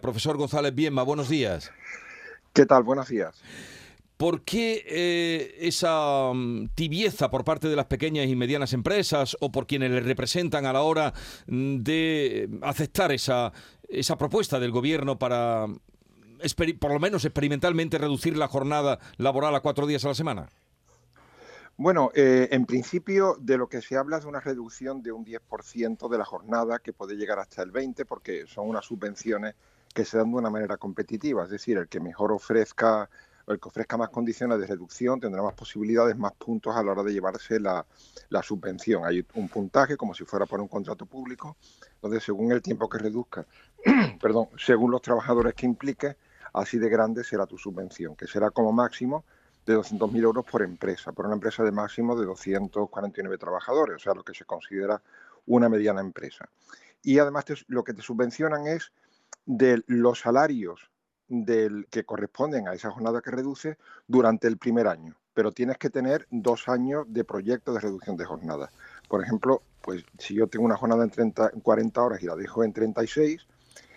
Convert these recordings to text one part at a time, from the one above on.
Profesor González Bienma, buenos días. ¿Qué tal? Buenos días. ¿Por qué eh, esa mm, tibieza por parte de las pequeñas y medianas empresas o por quienes les representan a la hora mm, de aceptar esa, esa propuesta del gobierno para, por lo menos experimentalmente, reducir la jornada laboral a cuatro días a la semana? Bueno, eh, en principio de lo que se habla es de una reducción de un 10% de la jornada que puede llegar hasta el 20% porque son unas subvenciones que se dan de una manera competitiva, es decir, el que mejor ofrezca el que ofrezca más condiciones de reducción tendrá más posibilidades, más puntos a la hora de llevarse la, subvención. Hay un puntaje como si fuera por un contrato público, donde según el tiempo que reduzca, perdón, según los trabajadores que implique, así de grande será tu subvención, que será como máximo de 200.000 euros por empresa, por una empresa de máximo de 249 trabajadores, o sea, lo que se considera una mediana empresa. Y además lo que te subvencionan es de los salarios del, que corresponden a esa jornada que reduce durante el primer año, pero tienes que tener dos años de proyecto de reducción de jornada. Por ejemplo, pues si yo tengo una jornada en, 30, 40 horas y la dejo en 36,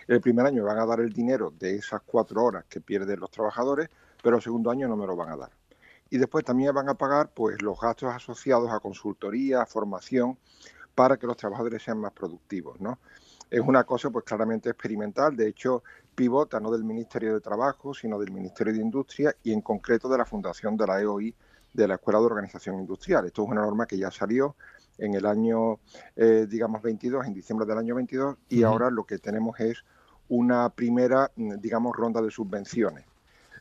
el primer año me van a dar el dinero de esas cuatro horas que pierden los trabajadores, pero el segundo año no me lo van a dar. Y después también van a pagar pues los gastos asociados a consultoría, a formación, para que los trabajadores sean más productivos, ¿no? es una cosa pues claramente experimental, de hecho pivota no del Ministerio de Trabajo, sino del Ministerio de Industria y en concreto de la fundación de la EOI de la Escuela de Organización Industrial. Esto es una norma que ya salió en el año, eh, digamos, 22, en diciembre del año 22, y ahora lo que tenemos es una primera, digamos, ronda de subvenciones.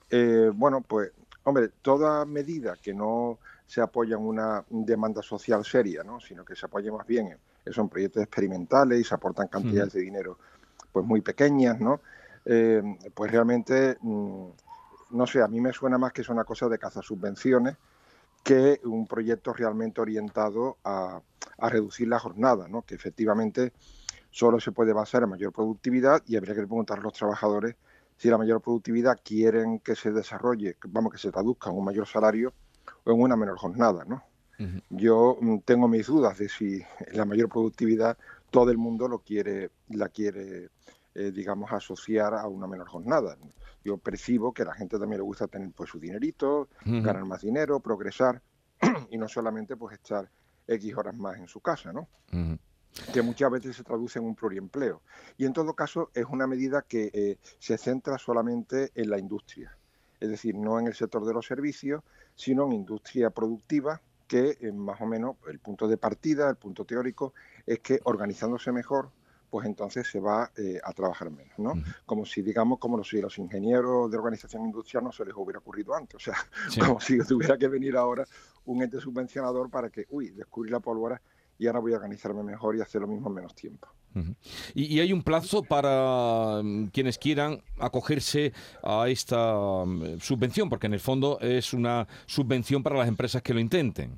Eh, bueno, pues, hombre, toda medida que no se apoya en una demanda social seria, ¿no? sino que se apoye más bien en, son proyectos experimentales y se aportan cantidades de dinero pues muy pequeñas, ¿no? Eh, pues realmente, mm, no sé, a mí me suena más que es una cosa de subvenciones que un proyecto realmente orientado a, a reducir la jornada, ¿no? que efectivamente solo se puede basar en mayor productividad y habría que preguntar a los trabajadores si la mayor productividad quieren que se desarrolle, vamos, que se traduzca en un mayor salario o en una menor jornada, ¿no? Yo mm, tengo mis dudas de si la mayor productividad todo el mundo lo quiere, la quiere, eh, digamos, asociar a una menor jornada. Yo percibo que a la gente también le gusta tener pues su dinerito, ganar más dinero, progresar y no solamente pues estar X horas más en su casa, ¿no? Que muchas veces se traduce en un pluriempleo. Y en todo caso es una medida que eh, se centra solamente en la industria es decir, no en el sector de los servicios, sino en industria productiva, que eh, más o menos el punto de partida, el punto teórico, es que organizándose mejor, pues entonces se va eh, a trabajar menos, ¿no? Como si, digamos, como si los ingenieros de organización industrial no se les hubiera ocurrido antes, o sea, como si tuviera que venir ahora un ente subvencionador para que, uy, descubrir la pólvora y ahora voy a organizarme mejor y hacer lo mismo en menos tiempo. ¿Y, hay un plazo para mm, quienes quieran acogerse a esta mm, subvención? Porque en el fondo es una subvención para las empresas que lo intenten.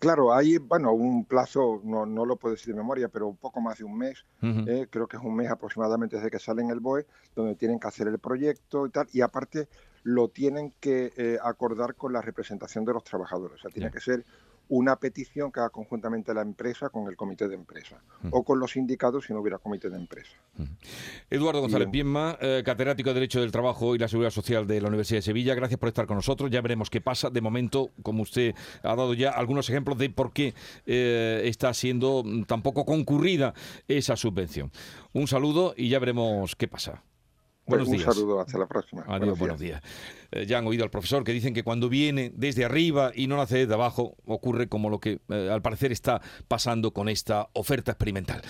Claro, hay, bueno, un plazo, no, no lo puedo decir de memoria, pero un poco más de un mes, eh, creo que es un mes aproximadamente desde que sale en el BOE, donde tienen que hacer el proyecto y tal, y aparte lo tienen que eh, acordar con la representación de los trabajadores, o sea, tiene que ser una petición que haga conjuntamente la empresa con el comité de empresa o con los sindicatos si no hubiera comité de empresa. Eduardo González Pienma, eh, catedrático de Derecho del Trabajo y la Seguridad Social de la Universidad de Sevilla, gracias por estar con nosotros. Ya veremos qué pasa. De momento, como usted ha dado ya algunos ejemplos de por qué eh, está siendo tan poco concurrida esa subvención. Un saludo y ya veremos qué pasa. Buenos un saludo, hasta la próxima. Adiós, buenos días. Eh, ya han oído al profesor que dicen que cuando viene desde arriba y no nace desde abajo, ocurre como lo que al parecer está pasando con esta oferta experimental.